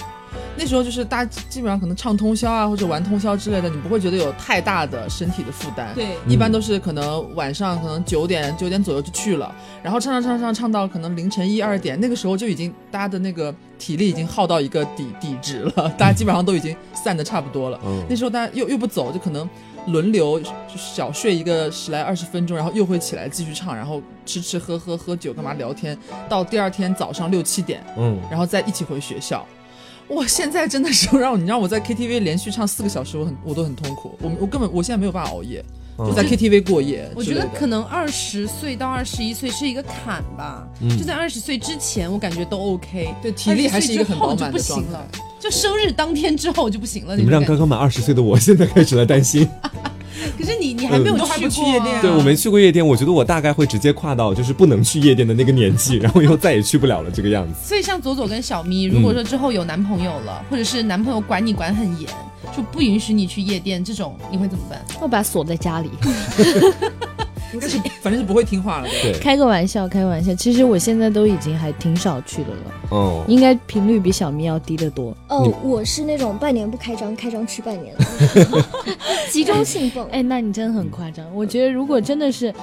那时候就是大家基本上可能唱通宵啊，或者玩通宵之类的，你不会觉得有太大的身体的负担。对，一般都是可能晚上可能九点九点左右就去了，然后唱唱唱唱唱到可能凌晨一二点，那个时候就已经大家的那个体力已经耗到一个底底值了，大家基本上都已经散的差不多了。嗯那时候大家又又不走，就可能轮流小睡一个十来二十分钟，然后又会起来继续唱，然后吃吃喝喝喝酒干嘛聊天，到第二天早上六七点，嗯，然后再一起回学校。哇，现在真的是让你让我在 KTV 连续唱四个小时，我很我都很痛苦。我我根本我现在没有办法熬夜，就在 KTV 过夜。我觉得可能二十岁到二十一岁是一个坎吧，就在二十岁之前，我感觉都 OK。对，体力还是一个很饱满的状态。就生日当天之后就不行了。你们让刚刚满二十岁的我现在开始来担心。(laughs) (laughs) 可是你你还没有去过夜店，对我没去过夜店，我觉得我大概会直接跨到就是不能去夜店的那个年纪，然后以后再也去不了了这个样子。所以像左左跟小咪，如果说之后有男朋友了，或者是男朋友管你管很严，就不允许你去夜店，这种你会怎么办？我把他锁在家里。(laughs) (laughs) 应该是，反正是不会听话了。对，开个玩笑，开个玩笑。其实我现在都已经还挺少去的了。哦，应该频率比小咪要低得多。哦，我是那种半年不开张，开张吃半年了，(laughs) 集中性蹦。哎，那你真的很夸张。我觉得如果真的是，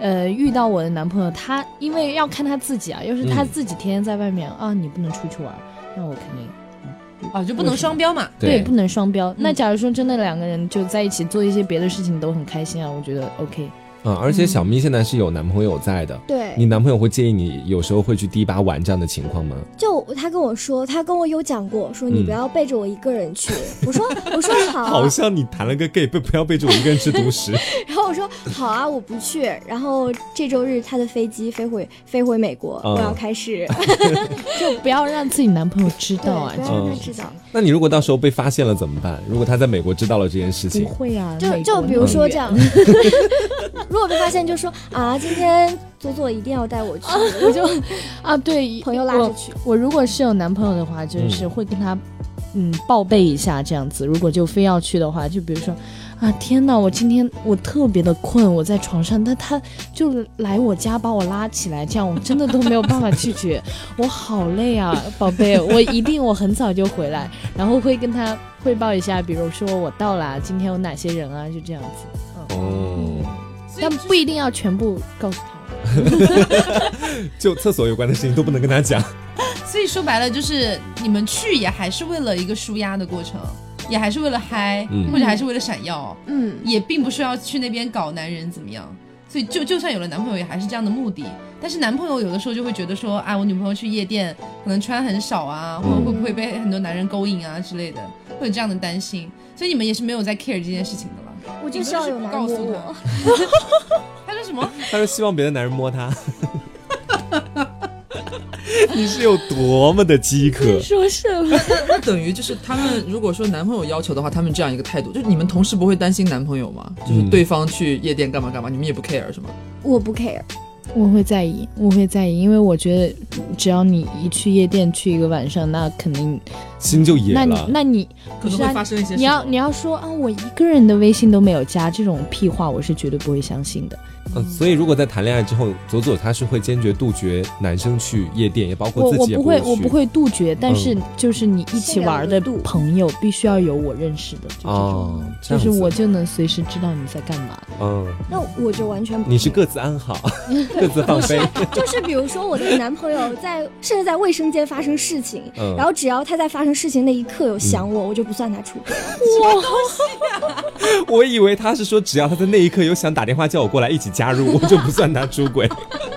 呃，遇到我的男朋友，他因为要看他自己啊，要是他自己天天在外面啊，你不能出去玩，那我肯定啊，就不能双标嘛。对，不能双标。那假如说真的两个人就在一起做一些别的事情都很开心啊，我觉得 OK。嗯，而且小咪现在是有男朋友在的，对，你男朋友会介意你有时候会去迪吧玩这样的情况吗？就他跟我说，他跟我有讲过，说你不要背着我一个人去。我说我说好，好像你谈了个 gay，不不要背着我一个人吃独食。(laughs) 然后我说好啊，我不去。然后这周日他的飞机飞回飞回美国，我要开始，(laughs) 就不要让自己男朋友知道啊，不要让他知道。那你如果到时候被发现了怎么办？如果他在美国知道了这件事情，不会啊，就就比如说这样。(laughs) 如果被发现，就说啊，今天左左一定要带我去，(laughs) 我就啊，对，朋友拉着去。我如果是有男朋友的话，就是会跟他嗯报备一下这样子。如果就非要去的话，就比如说啊，天哪，我今天我特别的困，我在床上，但他就来我家把我拉起来，这样我真的都没有办法拒绝。我好累啊，宝贝，我一定我很早就回来，然后会跟他汇报一下，比如说我到了，今天有哪些人啊，就这样子。哦。但不一定要全部告诉他，(laughs) 就厕所有关的事情都不能跟他讲。(laughs) 所以说白了，就是你们去也还是为了一个舒压的过程，也还是为了嗨，或者还是为了闪耀，嗯，也并不是要去那边搞男人怎么样。所以就就算有了男朋友，也还是这样的目的。但是男朋友有的时候就会觉得说，啊，我女朋友去夜店可能穿很少啊，或者会不会被很多男人勾引啊之类的，会有这样的担心。所以你们也是没有在 care 这件事情的了。我就是要有男人摸我。(laughs) 他说什么？(laughs) 他说希望别的男人摸他。(laughs) 你是有多么的饥渴？说什么？那等于就是他们如果说男朋友要求的话，他们这样一个态度，就是你们同事不会担心男朋友吗？就是对方去夜店干嘛干嘛，你们也不 care 是吗？我不 care。我会在意，我会在意，因为我觉得只要你一去夜店去一个晚上，那肯定心就野了。那你那你可能会发生一些。你要你要说啊，我一个人的微信都没有加，这种屁话我是绝对不会相信的。嗯，所以如果在谈恋爱之后，左左他是会坚决杜绝男生去夜店，也包括自己我不会，我不会杜绝，但是就是你一起玩的朋友必须要有我认识的，哦，就是我就能随时知道你在干嘛。嗯，那我就完全你是各自安好，各自放飞。就是比如说我的男朋友在甚至在卫生间发生事情，然后只要他在发生事情那一刻有想我，我就不算他出轨。(laughs) 哇，(laughs) 我以为他是说只要他在那一刻有想打电话叫我过来一起加。加入 (laughs) 我就不算他出轨，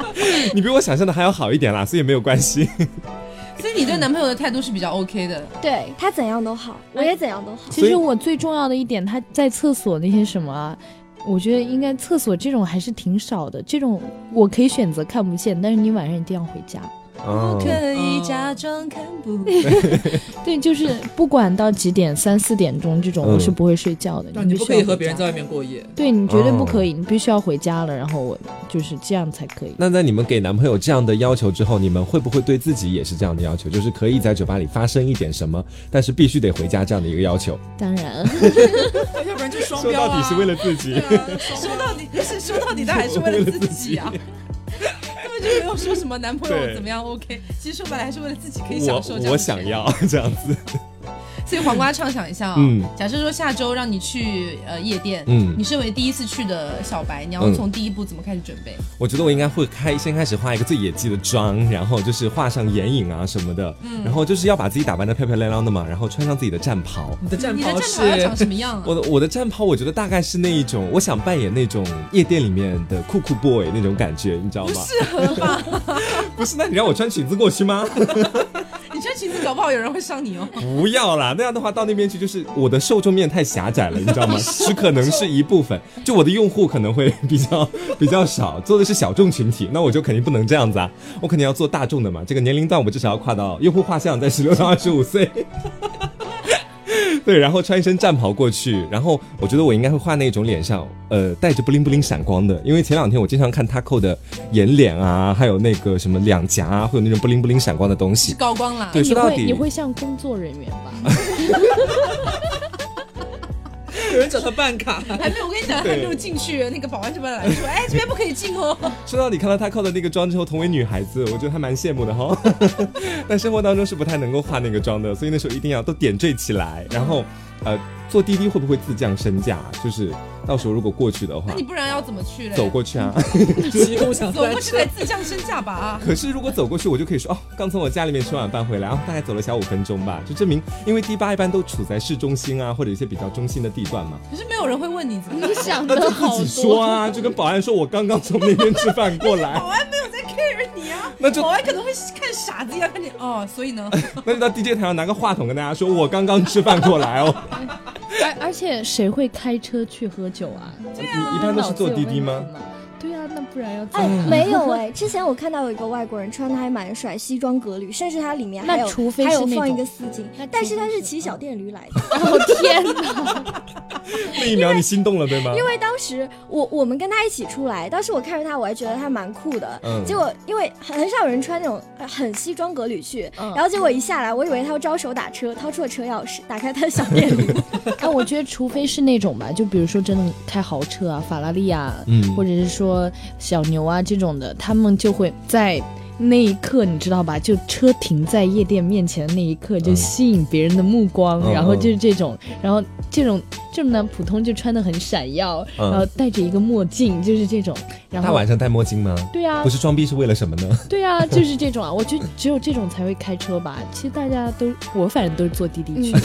(laughs) 你比我想象的还要好一点啦，所以没有关系。(laughs) 所以你对男朋友的态度是比较 OK 的，对他怎样都好，我也怎样都好。其实我最重要的一点，他在厕所那些什么，我觉得应该厕所这种还是挺少的。这种我可以选择看不见，但是你晚上一定要回家。我可以假装看不 (laughs) 对，就是不管到几点，三四点钟这种，我是不会睡觉的。你不可以和别人在外面过夜。对你绝对不可以，你必须要回家了，然后我就是这样才可以。那在你们给男朋友这样的要求之后，你们会不会对自己也是这样的要求？就是可以在酒吧里发生一点什么，但是必须得回家这样的一个要求？当然，(laughs) 要不然就双标啊！说到底是为了自己，说到底是说到底，他还是为了自己啊。就没有说什么男朋友怎么样，OK。其实说白了还是为了自己可以享受。我我想要这样子。所以黄瓜畅想一下啊，假设说下周让你去呃夜店，嗯，你身为第一次去的小白，你要从第一步怎么开始准备？我觉得我应该会开先开始画一个最野鸡的妆，然后就是画上眼影啊什么的，嗯，然后就是要把自己打扮的漂漂亮亮的嘛，然后穿上自己的战袍。你的战袍是长什么样？我的我的战袍，我觉得大概是那一种，我想扮演那种夜店里面的酷酷 boy 那种感觉，你知道吗？不适合吧？(laughs) 不是，那你让我穿裙子过去吗？不好有人会伤你哦。不要啦，那样的话到那边去就是我的受众面太狭窄了，你知道吗？(laughs) 只可能是一部分，就我的用户可能会比较 (laughs) 比较少，做的是小众群体，那我就肯定不能这样子啊，我肯定要做大众的嘛。这个年龄段我至少要跨到用户画像在十六到二十五岁。对，然后穿一身战袍过去，然后我觉得我应该会画那种脸上，呃，带着布灵布灵闪光的，因为前两天我经常看他扣的眼脸啊，还有那个什么两颊啊，会有那种布灵布灵闪光的东西，是高光啦。对，说到底你会像工作人员吧？(laughs) 有人找他办卡，还没有。我跟你讲，还没有进去，那个保安这边来说，哎，这边不可以进哦。说到你，看到他靠的那个妆之后，同为女孩子，我觉得还蛮羡慕的哈。(laughs) 但生活当中是不太能够化那个妆的，所以那时候一定要都点缀起来，然后，呃。坐滴滴会不会自降身价？就是到时候如果过去的话，那你不然要怎么去嘞？走过去啊，(laughs) 走过去得自降身价吧。可是如果走过去，我就可以说哦，刚从我家里面吃晚饭回来，然后大概走了小五分钟吧，就证明因为迪吧一般都处在市中心啊，或者一些比较中心的地段嘛。可是没有人会问你怎么想 (laughs) 的，好多。说啊，就跟保安说，我刚刚从那边吃饭过来。(laughs) 保安没有在 care 你啊，那就保安可能会看傻子一样看你哦，所以呢，那就到 DJ 台上拿个话筒跟大家说，我刚刚吃饭过来哦。而 (laughs) 而且谁会开车去喝酒啊？对啊，一般都是坐滴滴吗？那不然要哎，没有哎。之前我看到有一个外国人穿的还蛮帅，西装革履，甚至他里面还有还有放一个丝巾，但是他是骑小电驴来的。(laughs) 哦天哪！(laughs) 那一秒你心动了对吗？因为当时我我们跟他一起出来，当时我看着他我还觉得他蛮酷的。嗯。结果因为很很少有人穿那种很西装革履去，然后结果一下来，我以为他要招手打车，掏出了车钥匙，打开他的小电驴。啊，(laughs) 我觉得除非是那种吧，就比如说真的开豪车啊，法拉利啊，嗯，或者是说。说小牛啊这种的，他们就会在那一刻，你知道吧？就车停在夜店面前的那一刻，就吸引别人的目光，然后就是这种，然后这种这种呢，普通就穿的很闪耀，然后戴着一个墨镜，就是这种。然后他晚上戴墨镜吗？对啊，不是装逼是为了什么呢？对啊，就是这种啊，我觉得只有这种才会开车吧。其实大家都，我反正都是坐滴滴去。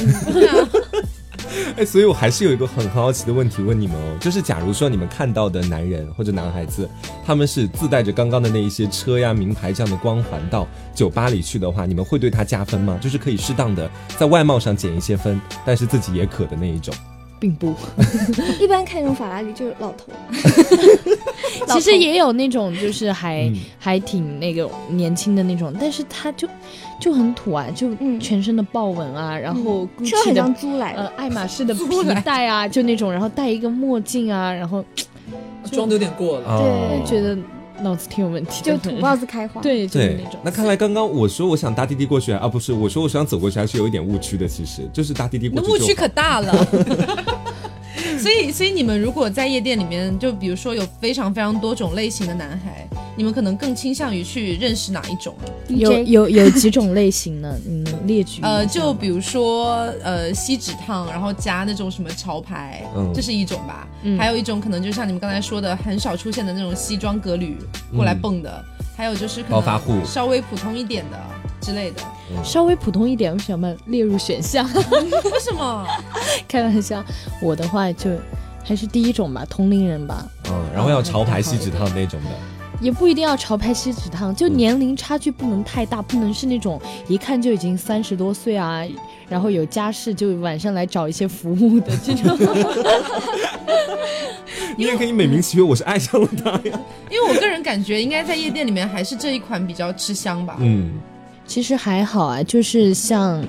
(laughs) 哎，所以我还是有一个很好奇的问题问你们哦，就是假如说你们看到的男人或者男孩子，他们是自带着刚刚的那一些车呀、名牌这样的光环到酒吧里去的话，你们会对他加分吗？就是可以适当的在外貌上减一些分，但是自己也可的那一种。并不，(laughs) 一般开那种法拉利就是老头。(laughs) 其实也有那种就是还还挺那个年轻的那种，但是他就就很土啊，就全身的豹纹啊，然后车很像租来的，爱马仕的 (laughs) 皮带啊，就那种，然后戴一个墨镜啊，然后装的有点过了，对，觉得脑子挺有问题，就土包子开花。(laughs) 对，就是那种。那看来刚刚我说我想搭滴滴过去啊，不是我说我想走过去，还是有一点误区的。其实就是搭滴滴过去，误区可大了。(laughs) 所以，所以你们如果在夜店里面，就比如说有非常非常多种类型的男孩，你们可能更倾向于去认识哪一种？有有有几种类型呢？你能列举？呃，就比如说呃锡纸烫，然后加那种什么潮牌，这是一种吧。还有一种可能就像你们刚才说的，很少出现的那种西装革履过来蹦的。还有就是可能稍微普通一点的之类的，稍微普通一点，为什么列入选项？(laughs) 为什么？开玩笑，我的话就还是第一种吧，同龄人吧。嗯，然后要潮牌锡纸烫那种的，也不一定要潮牌锡纸烫，就年龄差距不能太大，不能是那种一看就已经三十多岁啊，然后有家室就晚上来找一些服务的 (laughs) 这种。(laughs) 你也可以美名其曰我是爱上了他呀。因为我个人感觉，应该在夜店里面还是这一款比较吃香吧。嗯，其实还好啊，就是像。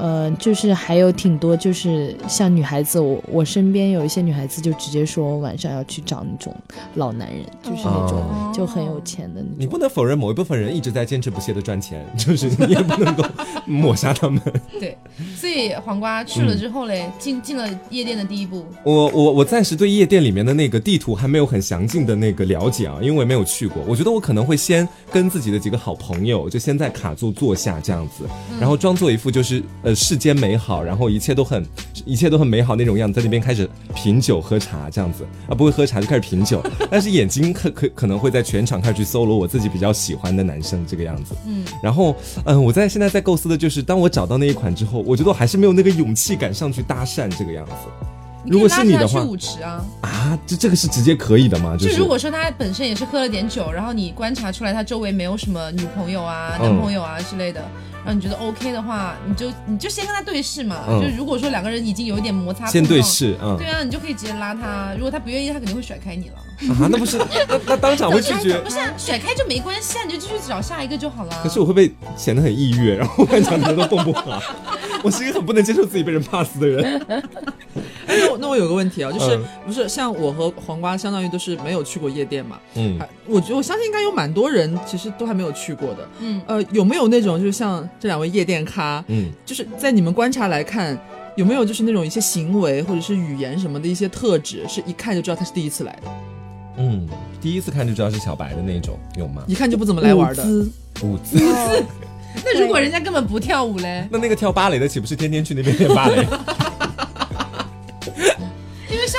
呃，就是还有挺多，就是像女孩子，我我身边有一些女孩子就直接说晚上要去找那种老男人，就是那种就很有钱的那种。你不能否认某一部分人一直在坚持不懈的赚钱，就是你也不能够抹杀他们。(laughs) 对，所以黄瓜去了之后嘞，进进了夜店的第一步。我我我暂时对夜店里面的那个地图还没有很详尽的那个了解啊，因为我也没有去过。我觉得我可能会先跟自己的几个好朋友，就先在卡座坐下这样子，然后装作一副就是。呃，世间美好，然后一切都很，一切都很美好那种样子，在那边开始品酒喝茶这样子啊，不会喝茶就开始品酒，(laughs) 但是眼睛可可可能会在全场开始去搜罗我自己比较喜欢的男生这个样子，嗯，然后嗯，我在现在在构思的就是，当我找到那一款之后，我觉得我还是没有那个勇气敢上去搭讪这个样子。如果是你的话，去舞池啊啊，这这个是直接可以的吗？就如果说他本身也是喝了点酒，然后你观察出来他周围没有什么女朋友啊、男朋友啊之类的。你觉得 OK 的话，你就你就先跟他对视嘛。就如果说两个人已经有一点摩擦，先对视，嗯，对啊，你就可以直接拉他。如果他不愿意，他肯定会甩开你了。啊，那不是那那当场会拒绝？不是啊甩开就没关系啊，你就继续找下一个就好了。可是我会不会显得很抑郁？然后半场的人都蹦不好。我是一个很不能接受自己被人 pass 的人。哎，那我那我有个问题啊，就是不是像我和黄瓜，相当于都是没有去过夜店嘛？嗯，我觉得我相信应该有蛮多人其实都还没有去过的。嗯，呃，有没有那种就是像这两位夜店咖？嗯，就是在你们观察来看，有没有就是那种一些行为或者是语言什么的一些特质，是一看就知道他是第一次来的？嗯，第一次看就知道是小白的那种，有吗？一看就不怎么来玩的。舞姿。那如果人家根本不跳舞嘞？那那个跳芭蕾的岂不是天天去那边练芭蕾？(laughs)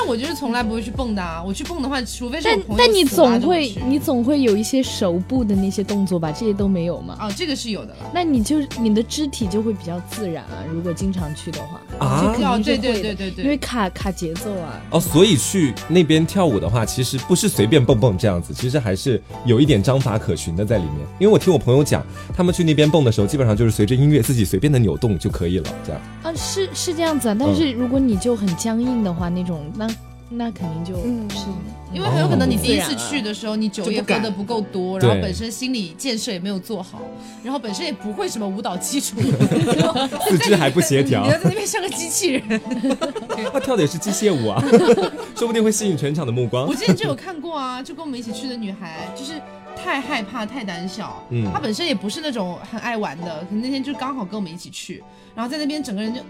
像我就是从来不会去蹦的啊！我去蹦的话，除非是但但你总会你总会有一些手部的那些动作吧？这些都没有吗？哦，这个是有的了。那你就你的肢体就会比较自然啊！如果经常去的话啊，对对对对对，因为卡卡节奏啊。哦，所以去那边跳舞的话，其实不是随便蹦蹦这样子，其实还是有一点章法可循的在里面。因为我听我朋友讲，他们去那边蹦的时候，基本上就是随着音乐自己随便的扭动就可以了，这样。啊，是是这样子啊。但是如果你就很僵硬的话，那种那。那肯定就是因为很有可能你第一次去的时候，你酒也喝的不够多，然后本身心理建设也没有做好，然后本身也不会什么舞蹈基础，(laughs) 四肢还不协调，你要在那边像个机器人。(laughs) 他跳的也是机械舞啊，(laughs) 说不定会吸引全场的目光。我之前就有看过啊，就跟我们一起去的女孩，就是。太害怕，太胆小。嗯，他本身也不是那种很爱玩的，可能那天就刚好跟我们一起去，然后在那边整个人就，(laughs)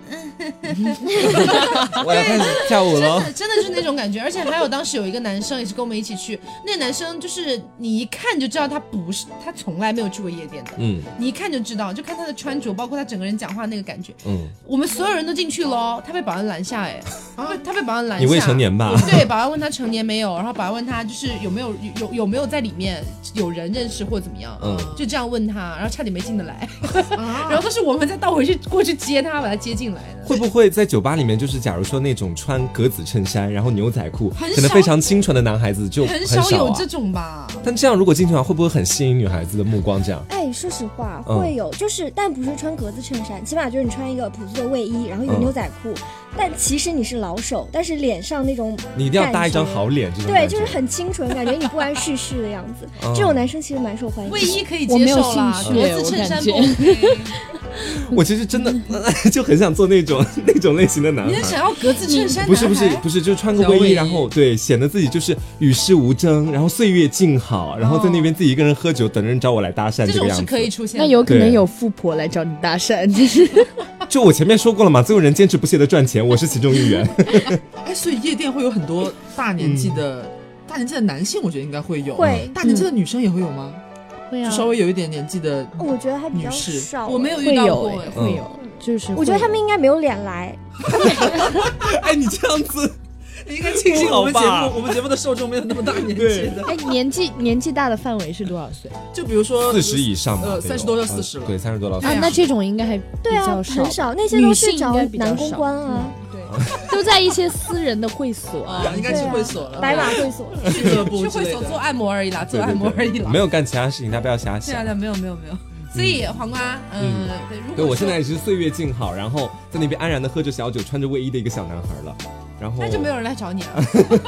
(laughs) 我要开始跳舞了。真的，真的是那种感觉。而且还有当时有一个男生也是跟我们一起去，那个男生就是你一看就知道他不是，他从来没有去过夜店的。嗯，你一看就知道，就看他的穿着，包括他整个人讲话那个感觉。嗯，我们所有人都进去喽，他被保安拦下，哎，他被他被保安拦下。你未成年吧？对，保安问他成年没有，然后保安问他就是有没有有有没有在里面。有人认识或怎么样，嗯，就这样问他，然后差点没进得来，(laughs) 然后都是我们再倒回去过去接他，把他接进来的。会不会在酒吧里面，就是假如说那种穿格子衬衫，然后牛仔裤，可能非常清纯的男孩子就很少有这种吧？但这样如果进去的话，会不会很吸引女孩子的目光？这样？哎，说实话，会有，就是但不是穿格子衬衫，起码就是你穿一个朴素的卫衣，然后有牛仔裤。但其实你是老手，但是脸上那种你一定要搭一张好脸，这种对，就是很清纯，感觉你不谙世事的样子。这种男生其实蛮受欢迎。卫衣可以接受啦，格子衬衫不 OK。(laughs) 我其实真的 (laughs) 就很想做那种 (laughs) 那种类型的男孩。你想要格子衬衫？不是不是不是，就是穿个卫衣，然后对，显得自己就是与世无争，然后岁月静好，然后在那边自己一个人喝酒，等人找我来搭讪，这个样子可以出现。那有可能有富婆来找你搭讪，就是。就我前面说过了嘛，总有人坚持不懈的赚钱，我是其中一员。哎，所以夜店会有很多大年纪的大年纪的男性，我觉得应该会有。会。大年纪的女生也会有吗？会啊。就稍微有一点年纪的，我觉得还比较少。我没有遇到过，会有。就是我觉得他们应该没有脸来。(laughs) 哎，你这样子。(laughs) 你应该庆幸我们节目，我们节目的受众没有那么大年纪的。哎，年纪年纪大的范围是多少岁？就比如说四十以上呃，三十多到四十了。对，三十多到。啊，那这种应该还对啊，很少，那些都是找男公关啊。对，(laughs) 都在一些私人的会所啊，应该是会所了，白马会所、俱乐部去会所做按摩而已啦，做按摩而已啦。没有干其他事情，大家不要瞎想。对啊，没有没有没有。所以黄瓜，嗯，对我现在也是岁月静好，然后在那边安然的喝着小酒，穿着卫衣的一个小男孩了。然后那就没有人来找你了。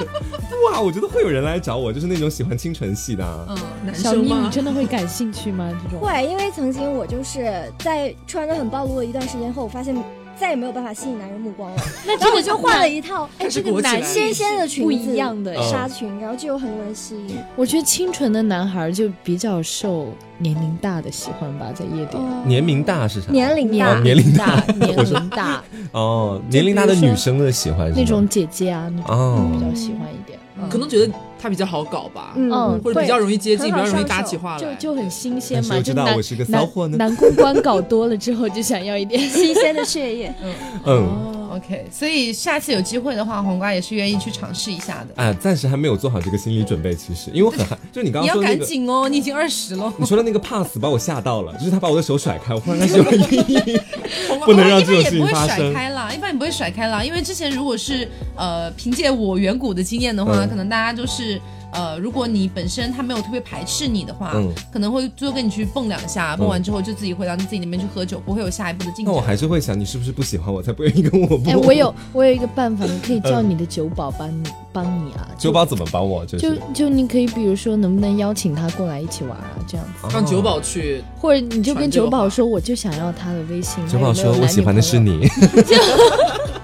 (laughs) 哇，我觉得会有人来找我，就是那种喜欢清纯系的。嗯，男生小妮，你真的会感兴趣吗？这种会，因为曾经我就是在穿着很暴露的一段时间后，我发现。再也没有办法吸引男人目光了，(laughs) 那这个就换了一套，哎，这个男纤纤的裙子，不一样的纱裙，然后就有很多人吸引。我觉得清纯的男孩就比较受年龄大的喜欢吧，在夜店。年龄大是啥？年龄大，年龄大，年龄大。(laughs) (laughs) 哦，年龄大的女生的喜欢那种姐姐啊，那种比较喜欢一点，可能觉得。他比较好搞吧，嗯，或者比较容易接近，比较容易搭起话来，就就很新鲜嘛。知道我是个骚货呢。男公关搞多了之后，就想要一点新鲜的血液。(laughs) 嗯嗯，OK。所以下次有机会的话，黄瓜也是愿意去尝试一下的。啊，暂时还没有做好这个心理准备，其实，因为我很害，(laughs) 就是你刚刚说你要赶紧哦，(laughs) 你已经二十了。你说的那个 pass 把我吓到了，就是他把我的手甩开，我忽然开始有阴影，(laughs) 不能让这种事情发生。一般也不会甩开了，一般也不会甩开了，因为之前如果是呃凭借我远古的经验的话，可能大家都是。呃，如果你本身他没有特别排斥你的话，可能会就跟你去蹦两下，蹦完之后就自己回到你自己那边去喝酒，不会有下一步的进展。那我还是会想，你是不是不喜欢我才不愿意跟我蹦？哎，我有我有一个办法，你可以叫你的酒保帮你帮你啊。酒保怎么帮我？就就就你可以比如说，能不能邀请他过来一起玩啊？这样子让酒保去，或者你就跟酒保说，我就想要他的微信。酒保说，我喜欢的是你。(laughs) (laughs) (laughs)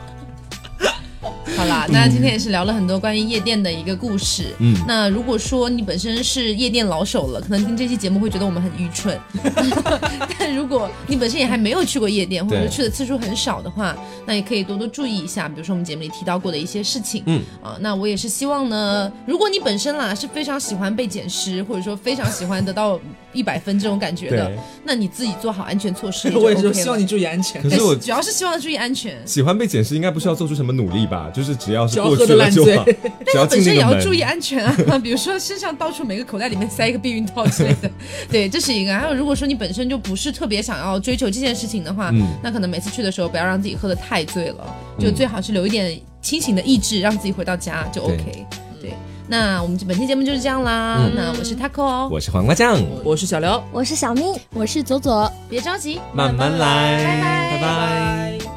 那今天也是聊了很多关于夜店的一个故事。嗯，那如果说你本身是夜店老手了，可能听这期节目会觉得我们很愚蠢。(laughs) 但如果你本身也还没有去过夜店，或者去的次数很少的话，那也可以多多注意一下，比如说我们节目里提到过的一些事情。嗯，啊，那我也是希望呢，如果你本身啦是非常喜欢被捡尸，或者说非常喜欢得到一百分这种感觉的，那你自己做好安全措施。(laughs) 我也是希望你注意安全。可是我主要是希望注意安全。喜欢被检视应该不需要做出什么努力吧？就是。只要是过去了就好，但是 (laughs) 本身也要注意安全啊，(laughs) 比如说身上到处每个口袋里面塞一个避孕套之类的，对，这是一个。还有如果说你本身就不是特别想要追求这件事情的话，那可能每次去的时候不要让自己喝的太醉了，就最好是留一点清醒的意志，让自己回到家就 OK。对，那我们本期节目就是这样啦。那我是 Taco，我是黄瓜酱，我是小刘，我是小咪，我是左左，别着急，慢慢来，拜拜，拜拜。